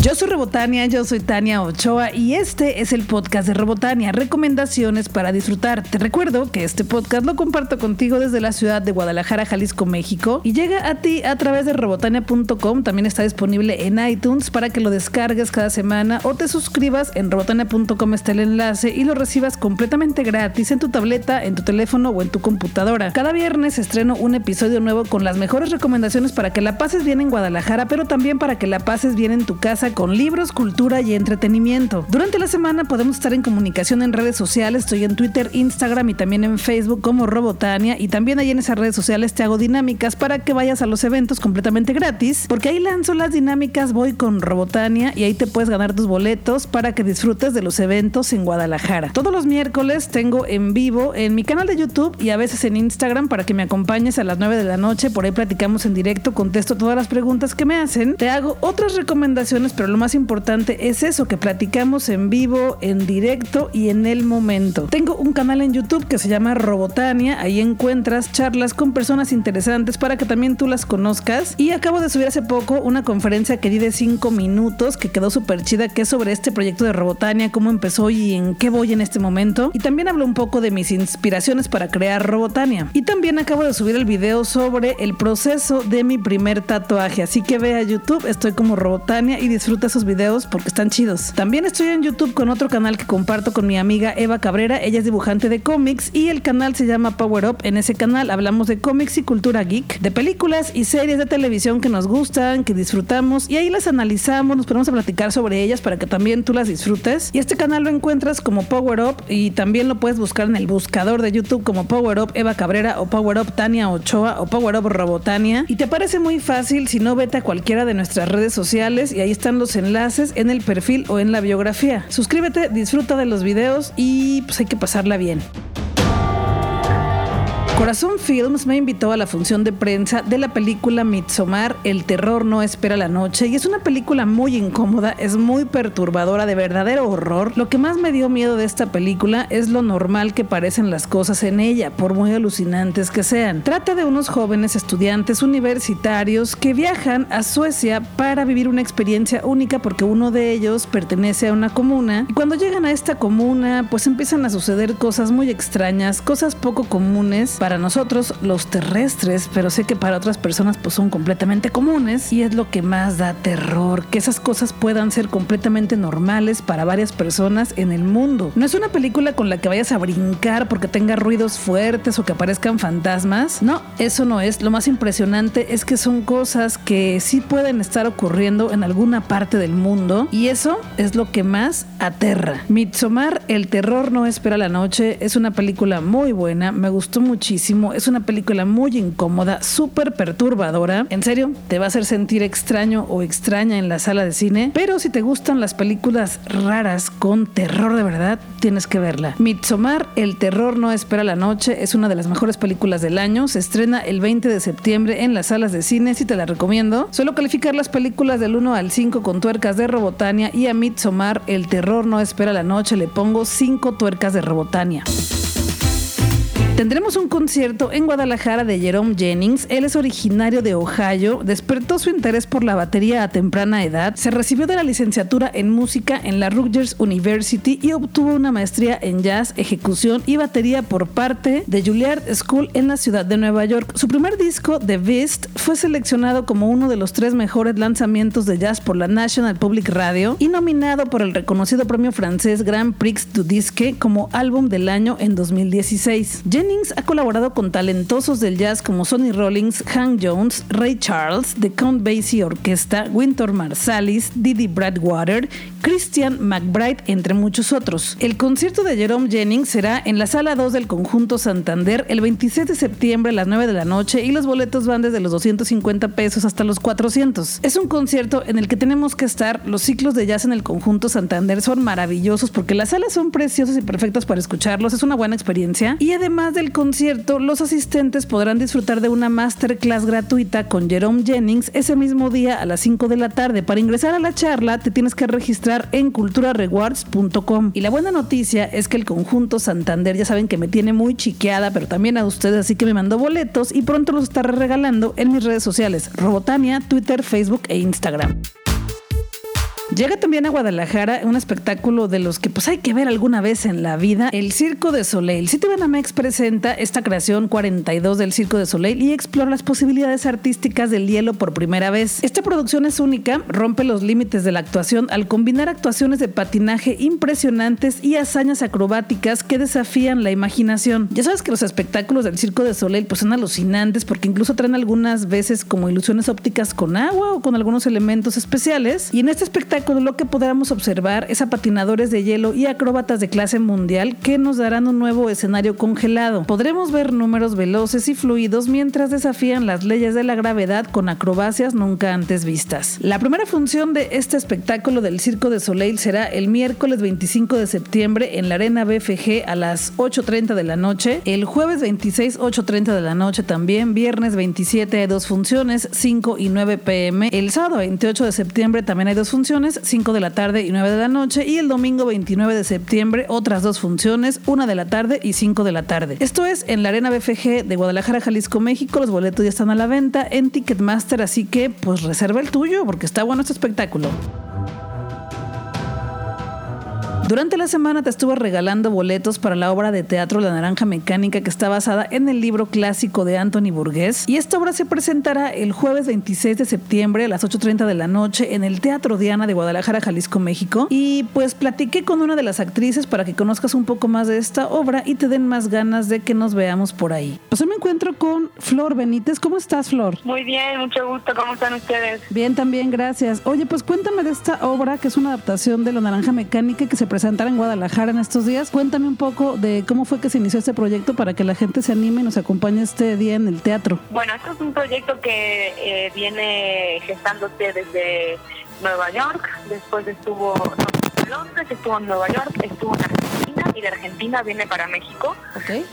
Yo soy Robotania, yo soy Tania Ochoa y este es el podcast de Robotania, recomendaciones para disfrutar. Te recuerdo que este podcast lo comparto contigo desde la ciudad de Guadalajara, Jalisco, México y llega a ti a través de robotania.com. También está disponible en iTunes para que lo descargues cada semana o te suscribas en robotania.com está el enlace y lo recibas completamente gratis en tu tableta, en tu teléfono o en tu computadora. Cada viernes estreno un episodio nuevo con las mejores recomendaciones para que la pases bien en Guadalajara, pero también para que la pases bien en tu casa con libros, cultura y entretenimiento. Durante la semana podemos estar en comunicación en redes sociales. Estoy en Twitter, Instagram y también en Facebook como Robotania. Y también ahí en esas redes sociales te hago dinámicas para que vayas a los eventos completamente gratis. Porque ahí lanzo las dinámicas, voy con Robotania y ahí te puedes ganar tus boletos para que disfrutes de los eventos en Guadalajara. Todos los miércoles tengo en vivo en mi canal de YouTube y a veces en Instagram para que me acompañes a las 9 de la noche. Por ahí platicamos en directo, contesto todas las preguntas que me hacen. Te hago otras recomendaciones, pero lo más importante es eso, que platicamos en vivo, en directo y en el momento. Tengo un canal en YouTube que se llama Robotania, ahí encuentras charlas con personas interesantes para que también tú las conozcas. Y acabo de subir hace poco una conferencia que di de 5 minutos, que quedó súper chida, que es sobre este proyecto de Robotania, cómo empezó y en qué voy en este momento. Y también hablo un poco de mis inspiraciones para crear Robotania. Y también acabo de subir el video sobre el proceso de mi primer tatuaje, así que ve a YouTube, estoy como Robotania y disfruta esos videos porque están chidos. También estoy en YouTube con otro canal que comparto con mi amiga Eva Cabrera. Ella es dibujante de cómics y el canal se llama Power Up. En ese canal hablamos de cómics y cultura geek, de películas y series de televisión que nos gustan, que disfrutamos y ahí las analizamos, nos ponemos a platicar sobre ellas para que también tú las disfrutes. Y este canal lo encuentras como Power Up y también lo puedes buscar en el buscador de YouTube como Power Up Eva Cabrera o Power Up Tania Ochoa o Power Up Robotania. Y te parece muy fácil si no vete a cualquiera de nuestras redes sociales y ahí están los enlaces en el perfil o en la biografía. Suscríbete, disfruta de los videos y pues hay que pasarla bien. Corazón Films me invitó a la función de prensa de la película Midsommar, El terror no espera la noche, y es una película muy incómoda, es muy perturbadora, de verdadero horror. Lo que más me dio miedo de esta película es lo normal que parecen las cosas en ella, por muy alucinantes que sean. Trata de unos jóvenes estudiantes universitarios que viajan a Suecia para vivir una experiencia única porque uno de ellos pertenece a una comuna, y cuando llegan a esta comuna, pues empiezan a suceder cosas muy extrañas, cosas poco comunes nosotros los terrestres, pero sé que para otras personas pues son completamente comunes y es lo que más da terror, que esas cosas puedan ser completamente normales para varias personas en el mundo. No es una película con la que vayas a brincar porque tenga ruidos fuertes o que aparezcan fantasmas. No, eso no es. Lo más impresionante es que son cosas que sí pueden estar ocurriendo en alguna parte del mundo y eso es lo que más aterra. Midsommar, El terror no espera la noche, es una película muy buena, me gustó muchísimo es una película muy incómoda, súper perturbadora. En serio, te va a hacer sentir extraño o extraña en la sala de cine. Pero si te gustan las películas raras con terror de verdad, tienes que verla. Midsommar, El terror no espera la noche, es una de las mejores películas del año. Se estrena el 20 de septiembre en las salas de cine, si te la recomiendo. Suelo calificar las películas del 1 al 5 con tuercas de Robotania y a Midsommar, El terror no espera la noche, le pongo 5 tuercas de Robotania. Tendremos un concierto en Guadalajara de Jerome Jennings. Él es originario de Ohio, despertó su interés por la batería a temprana edad, se recibió de la licenciatura en música en la Rutgers University y obtuvo una maestría en jazz, ejecución y batería por parte de Juilliard School en la ciudad de Nueva York. Su primer disco, The Beast, fue seleccionado como uno de los tres mejores lanzamientos de jazz por la National Public Radio y nominado por el reconocido premio francés Grand Prix du Disque como álbum del año en 2016. Jennings ha colaborado con talentosos del jazz como Sonny Rollins, Hank Jones, Ray Charles, The Count Basie Orquesta, Winter Marsalis, Didi Bradwater, Christian McBride, entre muchos otros. El concierto de Jerome Jennings será en la sala 2 del Conjunto Santander el 26 de septiembre a las 9 de la noche y los boletos van desde los 250 pesos hasta los 400. Es un concierto en el que tenemos que estar. Los ciclos de jazz en el Conjunto Santander son maravillosos porque las salas son preciosas y perfectas para escucharlos. Es una buena experiencia. Y además del concierto, los asistentes podrán disfrutar de una masterclass gratuita con Jerome Jennings ese mismo día a las 5 de la tarde. Para ingresar a la charla te tienes que registrar en culturarewards.com. Y la buena noticia es que el conjunto Santander ya saben que me tiene muy chiqueada, pero también a ustedes, así que me mandó boletos y pronto los estaré regalando en mis redes sociales, Robotania, Twitter, Facebook e Instagram. Llega también a Guadalajara un espectáculo de los que pues hay que ver alguna vez en la vida, el Circo de Soleil. Citibanamex presenta esta creación 42 del Circo de Soleil y explora las posibilidades artísticas del hielo por primera vez. Esta producción es única, rompe los límites de la actuación al combinar actuaciones de patinaje impresionantes y hazañas acrobáticas que desafían la imaginación. Ya sabes que los espectáculos del Circo de Soleil pues son alucinantes porque incluso traen algunas veces como ilusiones ópticas con agua o con algunos elementos especiales y en este espectáculo lo que podremos observar es a patinadores de hielo y acróbatas de clase mundial que nos darán un nuevo escenario congelado. Podremos ver números veloces y fluidos mientras desafían las leyes de la gravedad con acrobacias nunca antes vistas. La primera función de este espectáculo del Circo de Soleil será el miércoles 25 de septiembre en la Arena BFG a las 8.30 de la noche, el jueves 26 8.30 de la noche también, viernes 27 hay dos funciones, 5 y 9 pm, el sábado 28 de septiembre también hay dos funciones, 5 de la tarde y 9 de la noche, y el domingo 29 de septiembre otras dos funciones, 1 de la tarde y 5 de la tarde. Esto es en la Arena BFG de Guadalajara, Jalisco, México. Los boletos ya están a la venta en Ticketmaster, así que pues reserva el tuyo porque está bueno este espectáculo. Durante la semana te estuve regalando boletos para la obra de teatro La Naranja Mecánica que está basada en el libro clásico de Anthony Burgess y esta obra se presentará el jueves 26 de septiembre a las 8.30 de la noche en el Teatro Diana de Guadalajara, Jalisco, México y pues platiqué con una de las actrices para que conozcas un poco más de esta obra y te den más ganas de que nos veamos por ahí. Pues hoy me encuentro con Flor Benítez. ¿Cómo estás, Flor? Muy bien, mucho gusto. ¿Cómo están ustedes? Bien, también, gracias. Oye, pues cuéntame de esta obra que es una adaptación de La Naranja Mecánica que se presenta presentar en Guadalajara en estos días. Cuéntame un poco de cómo fue que se inició este proyecto para que la gente se anime y nos acompañe este día en el teatro. Bueno, esto es un proyecto que eh, viene gestándose desde Nueva York, después estuvo en Londres, estuvo en Nueva York, estuvo en y de Argentina viene para México,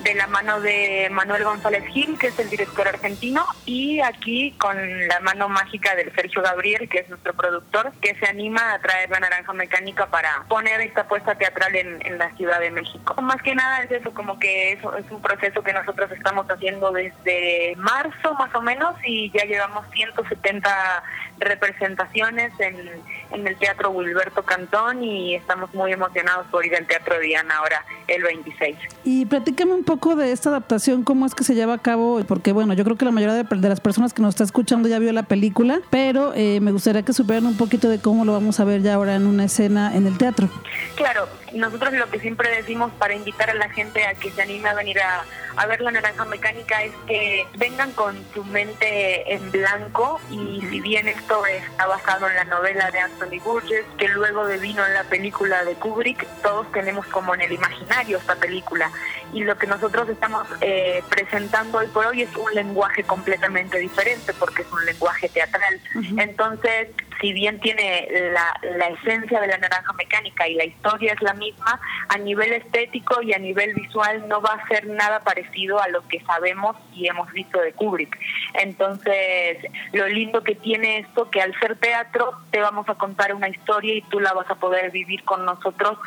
de la mano de Manuel González Gil, que es el director argentino, y aquí con la mano mágica del Sergio Gabriel, que es nuestro productor, que se anima a traer la naranja mecánica para poner esta puesta teatral en, la Ciudad de México. Más que nada es eso, como que eso es un proceso que nosotros estamos haciendo desde marzo más o menos y ya llevamos 170 representaciones en, en el Teatro Wilberto Cantón y estamos muy emocionados por ir al Teatro Diana ahora el 26. Y platícame un poco de esta adaptación, cómo es que se lleva a cabo, porque bueno, yo creo que la mayoría de, las personas que nos está escuchando ya vio la película, pero eh, me gustaría que supieran un poquito de cómo lo vamos a ver ya ahora en una escena en el teatro. Claro, nosotros lo que siempre decimos para invitar a la gente a que se anime a venir a, ver la naranja mecánica es que vengan con su mente en blanco y si bien esto está basado en la novela de Anthony Burgess, que luego devino en la película de Kubrick, todos tenemos como en el imaginario esta película y lo que nosotros estamos eh, presentando hoy por hoy es un lenguaje completamente diferente porque es un lenguaje teatral. Entonces, si bien tiene la, la, esencia de la naranja mecánica y la historia es la misma, a nivel estético y a nivel visual no va a ser nada parecido a lo que sabemos y hemos visto de Kubrick. Entonces, lo lindo que tiene esto, que al ser teatro te vamos a contar una historia y tú la vas a poder vivir con nosotros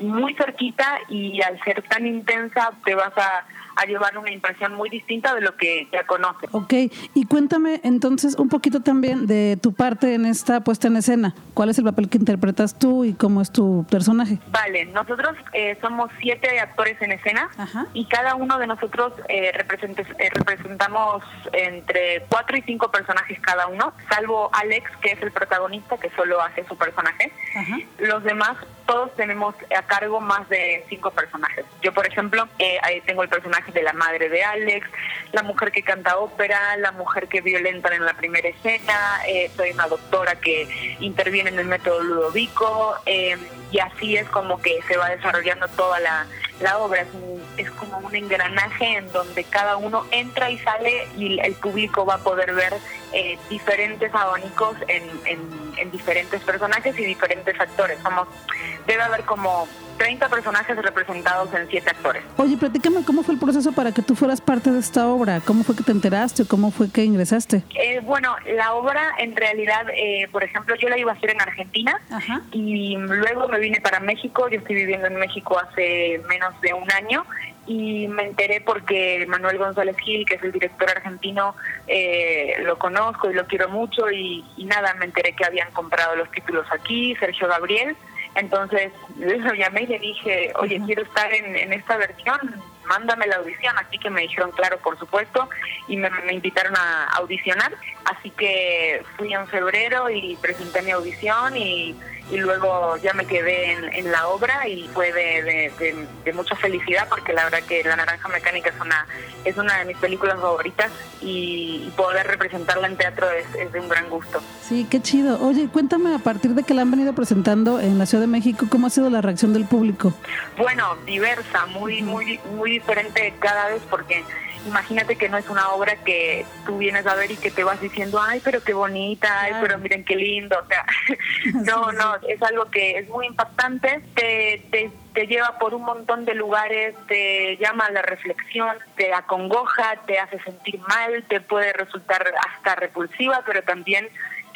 muy cerquita y al ser tan intensa te vas a a llevar una impresión muy distinta de lo que ya conoce. Ok, y cuéntame entonces un poquito también de tu parte en esta puesta en escena. ¿Cuál es el papel que interpretas tú y cómo es tu personaje? Vale, nosotros eh, somos siete actores en escena y cada uno de nosotros eh, eh, representamos entre cuatro y cinco personajes cada uno, salvo Alex, que es el protagonista, que solo hace su personaje. Los demás, todos tenemos a cargo más de cinco personajes. Yo, por ejemplo, ahí tengo el personaje de la madre de Alex, la mujer que canta ópera, la mujer que violentan en la primera escena, eh, soy una doctora que interviene en el método Ludovico, eh, y así es como que se va desarrollando toda la, obra. Es, como un engranaje en donde cada uno entra y sale y el público va a poder ver eh, diferentes abanicos en, en diferentes personajes y diferentes actores. Somos, debe haber como 30 personajes representados en 7 actores. Oye, platícame cómo fue el proceso para que tú fueras parte de esta obra. ¿Cómo fue que te enteraste o cómo fue que ingresaste? Eh, bueno, la obra en realidad, eh, por ejemplo, yo la iba a hacer en Argentina y luego me vine para México. Yo estoy viviendo en México hace menos de un año y me enteré porque Manuel González Gil, que es el director argentino, eh, lo conozco y lo quiero mucho y, nada, me enteré que habían comprado los títulos aquí, Sergio Gabriel, entonces lo llamé y le dije, oye, quiero estar en, en esta versión, mándame la audición, así que me dijeron, claro, por supuesto, y me, invitaron a audicionar, así que fui en febrero y presenté mi audición y, luego ya me quedé en, la obra y fue de, mucha felicidad porque la verdad que La Naranja Mecánica es una, es una de mis películas favoritas y, poder representarla en teatro es, es de un gran gusto. Sí, qué chido. Oye, cuéntame a partir de que la han venido presentando en la Ciudad de México, ¿cómo ha sido la reacción del público? Bueno, diversa, muy, muy, muy diferente cada vez porque imagínate que no es una obra que tú vienes a ver y que te vas diciendo, ay, pero qué bonita, ay, pero miren qué lindo, o sea, no, no, es algo que es muy impactante, te, te, te lleva por un montón de lugares, te llama a la reflexión, te acongoja, te hace sentir mal, te puede resultar hasta repulsiva, pero también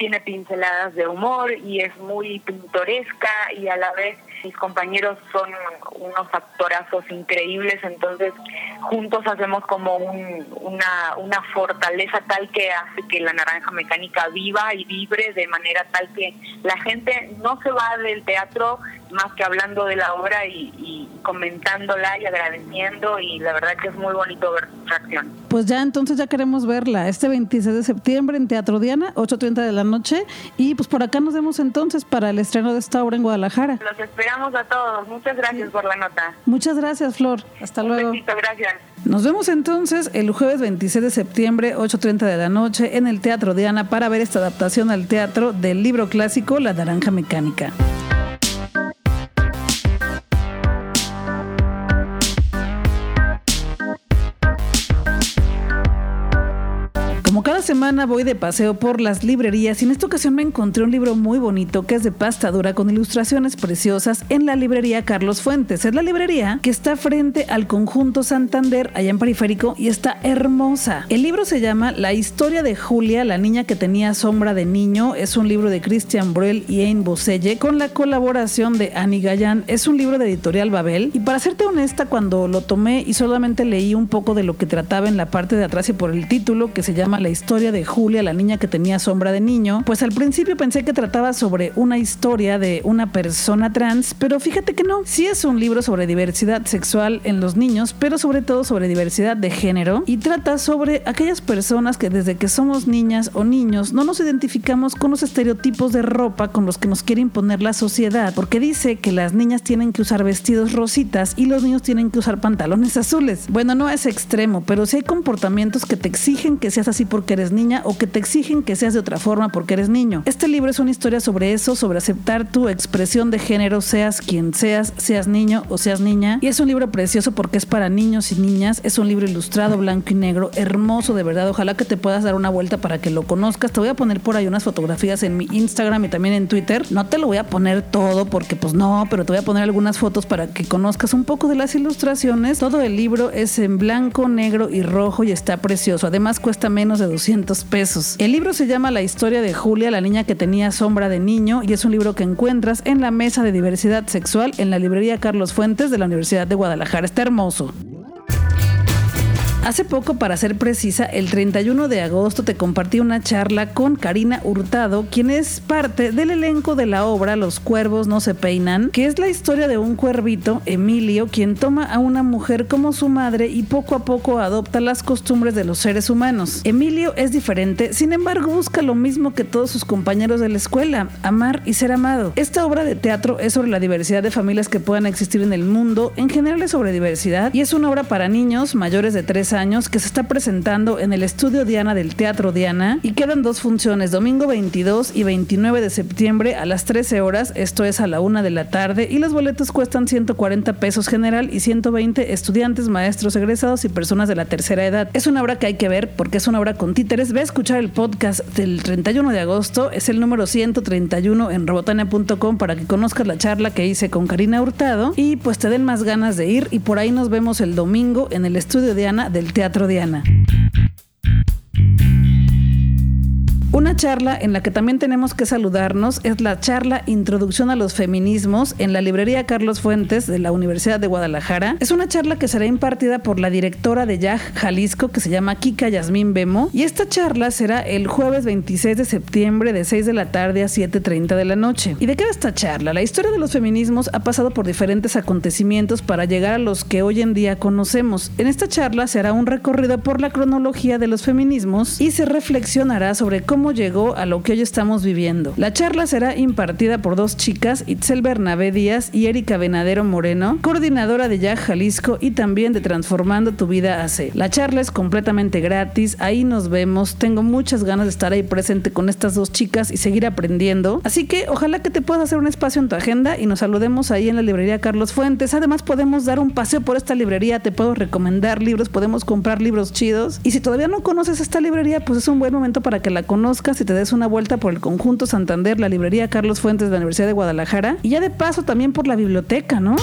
tiene pinceladas de humor y es muy pintoresca y a la vez mis compañeros son unos actorazos increíbles, entonces juntos hacemos como una, una fortaleza tal que hace que la naranja mecánica viva y vibre de manera tal que la gente no se va del teatro más que hablando de la obra y, comentándola y agradeciendo y la verdad que es muy bonito ver su reacción. Pues ya entonces ya queremos verla este 26 de septiembre en Teatro Diana, 8.30 de la noche y pues por acá nos vemos entonces para el estreno de esta obra en Guadalajara. Los esperamos a todos. Muchas gracias por la nota. Muchas gracias, Flor. Hasta luego. Besito, gracias. Nos vemos entonces el jueves 26 de septiembre, 8.30 de la noche, en el Teatro Diana para ver esta adaptación al teatro del libro clásico La Naranja Mecánica. Voy de paseo por las librerías y en esta ocasión me encontré un libro muy bonito que es de pasta dura con ilustraciones preciosas en la librería Carlos Fuentes. Es la librería que está frente al conjunto Santander allá en Periférico y está hermosa. El libro se llama La historia de Julia, la niña que tenía sombra de niño. Es un libro de Christian Bruel y Ain Boselle con la colaboración de Annie Gallan. Es un libro de editorial Babel y para serte honesta cuando lo tomé y solamente leí un poco de lo que trataba en la parte de atrás y por el título que se llama la historia de Julia, la niña que tenía sombra de niño, pues al principio pensé que trataba sobre una historia de una persona trans, pero fíjate que no. Sí es un libro sobre diversidad sexual en los niños, pero sobre todo sobre diversidad de género y trata sobre aquellas personas que desde que somos niñas o niños no nos identificamos con los estereotipos de ropa con los que nos quiere imponer la sociedad, porque dice que las niñas tienen que usar vestidos rositas y los niños tienen que usar pantalones azules. Bueno, no es extremo, pero sí hay comportamientos que te exigen que seas así porque eres niña o que te exigen que seas de otra forma porque eres niño. Este libro es una historia sobre eso, sobre aceptar tu expresión de género, seas quien seas, seas niño o seas niña. Y es un libro precioso porque es para niños y niñas. Es un libro ilustrado, blanco y negro, hermoso de verdad. Ojalá que te puedas dar una vuelta para que lo conozcas. Te voy a poner por ahí unas fotografías en mi Instagram y también en Twitter. No te lo voy a poner todo porque pues no, pero te voy a poner algunas fotos para que conozcas un poco de las ilustraciones. Todo el libro es en blanco, negro y rojo y está precioso. Además cuesta menos de 200 pesos. El libro se llama La historia de Julia, la niña que tenía sombra de niño, y es un libro que encuentras en la mesa de diversidad sexual en la librería Carlos Fuentes de la Universidad de Guadalajara. Está hermoso. Hace poco, para ser precisa, el 31 de agosto te compartí una charla con Karina Hurtado, quien es parte del elenco de la obra Los cuervos no se peinan, que es la historia de un cuervito, Emilio, quien toma a una mujer como su madre y poco a poco adopta las costumbres de los seres humanos. Emilio es diferente, sin embargo busca lo mismo que todos sus compañeros de la escuela, amar y ser amado. Esta obra de teatro es sobre la diversidad de familias que puedan existir en el mundo, en general es sobre diversidad y es una obra para niños mayores de 3 años que se está presentando en el estudio Diana del Teatro Diana y quedan dos funciones, domingo 22 y 29 de septiembre a las 13 horas, esto es a la una de la tarde y los boletos cuestan 140 pesos general y 120 estudiantes, maestros, egresados y personas de la tercera edad. Es una obra que hay que ver porque es una obra con títeres. Ve a escuchar el podcast del 31 de agosto, es el número 131 en robotania.com para que conozcas la charla que hice con Karina Hurtado y pues te den más ganas de ir y por ahí nos vemos el domingo en el estudio Diana del Teatro Diana. Una charla en la que también tenemos que saludarnos es la charla Introducción a los Feminismos en la librería Carlos Fuentes de la Universidad de Guadalajara. Es una charla que será impartida por la directora de YAG Jalisco que se llama Kika Yasmín Bemo y esta charla será el jueves 26 de septiembre de 6 de la tarde a 7.30 de la noche. ¿Y de qué va esta charla? La historia de los feminismos ha pasado por diferentes acontecimientos para llegar a los que hoy en día conocemos. En esta charla se un recorrido por la cronología de los feminismos y se reflexionará sobre cómo llegó a lo que hoy estamos viviendo. La charla será impartida por dos chicas, Itzel Bernabé Díaz y Erika Venadero Moreno, coordinadora de YAG Jalisco y también de Transformando tu Vida AC. La charla es completamente gratis, ahí nos vemos, tengo muchas ganas de estar ahí presente con estas dos chicas y seguir aprendiendo. Así que ojalá que te puedas hacer un espacio en tu agenda y nos saludemos ahí en la librería Carlos Fuentes. Además podemos dar un paseo por esta librería, te puedo recomendar libros, podemos comprar libros chidos. Y si todavía no conoces esta librería, pues es un buen momento para que la conozcas y te des una vuelta por el conjunto Santander, la librería Carlos Fuentes de la Universidad de Guadalajara y ya de paso también por la biblioteca, ¿no?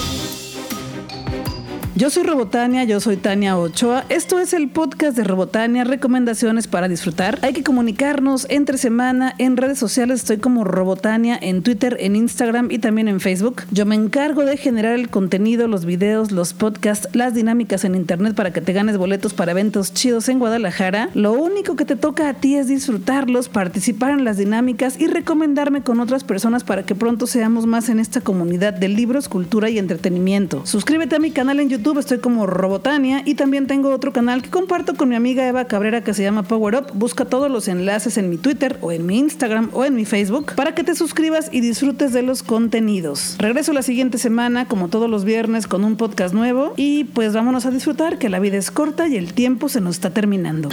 Yo soy Robotania, yo soy Tania Ochoa. Esto es el podcast de Robotania, recomendaciones para disfrutar. Hay que comunicarnos entre semana en redes sociales. Estoy como Robotania en Twitter, en Instagram y también en Facebook. Yo me encargo de generar el contenido, los videos, los podcasts, las dinámicas en internet para que te ganes boletos para eventos chidos en Guadalajara. Lo único que te toca a ti es disfrutarlos, participar en las dinámicas y recomendarme con otras personas para que pronto seamos más en esta comunidad de libros, cultura y entretenimiento. Suscríbete a mi canal en YouTube estoy como Robotania y también tengo otro canal que comparto con mi amiga Eva Cabrera que se llama Power Up. Busca todos los enlaces en mi Twitter o en mi Instagram o en mi Facebook para que te suscribas y disfrutes de los contenidos. Regreso la siguiente semana como todos los viernes con un podcast nuevo y pues vámonos a disfrutar que la vida es corta y el tiempo se nos está terminando.